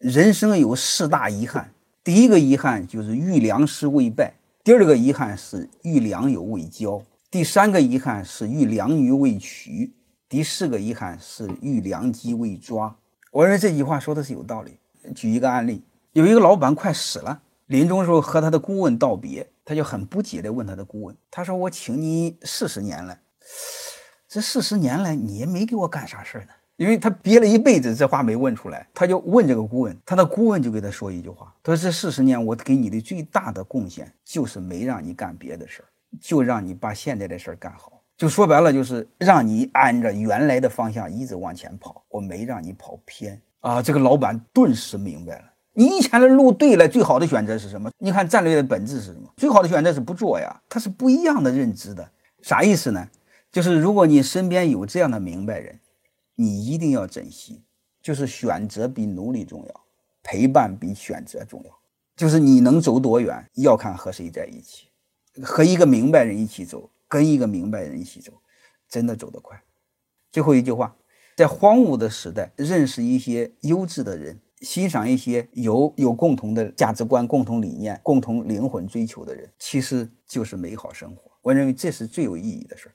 人生有四大遗憾，第一个遗憾就是遇良师未拜，第二个遗憾是遇良友未交，第三个遗憾是遇良女未娶，第四个遗憾是遇良机未抓。我认为这句话说的是有道理。举一个案例，有一个老板快死了，临终时候和他的顾问道别，他就很不解地问他的顾问：“他说我请你四十年了，这四十年来你也没给我干啥事儿呢？”因为他憋了一辈子，这话没问出来，他就问这个顾问，他的顾问就给他说一句话：“他说这四十年我给你的最大的贡献就是没让你干别的事儿，就让你把现在的事儿干好。就说白了，就是让你按着原来的方向一直往前跑，我没让你跑偏啊。”这个老板顿时明白了，你以前的路对了，最好的选择是什么？你看战略的本质是什么？最好的选择是不做呀，它是不一样的认知的。啥意思呢？就是如果你身边有这样的明白人。你一定要珍惜，就是选择比努力重要，陪伴比选择重要。就是你能走多远，要看和谁在一起，和一个明白人一起走，跟一个明白人一起走，真的走得快。最后一句话，在荒芜的时代，认识一些优质的人，欣赏一些有有共同的价值观、共同理念、共同灵魂追求的人，其实就是美好生活。我认为这是最有意义的事儿。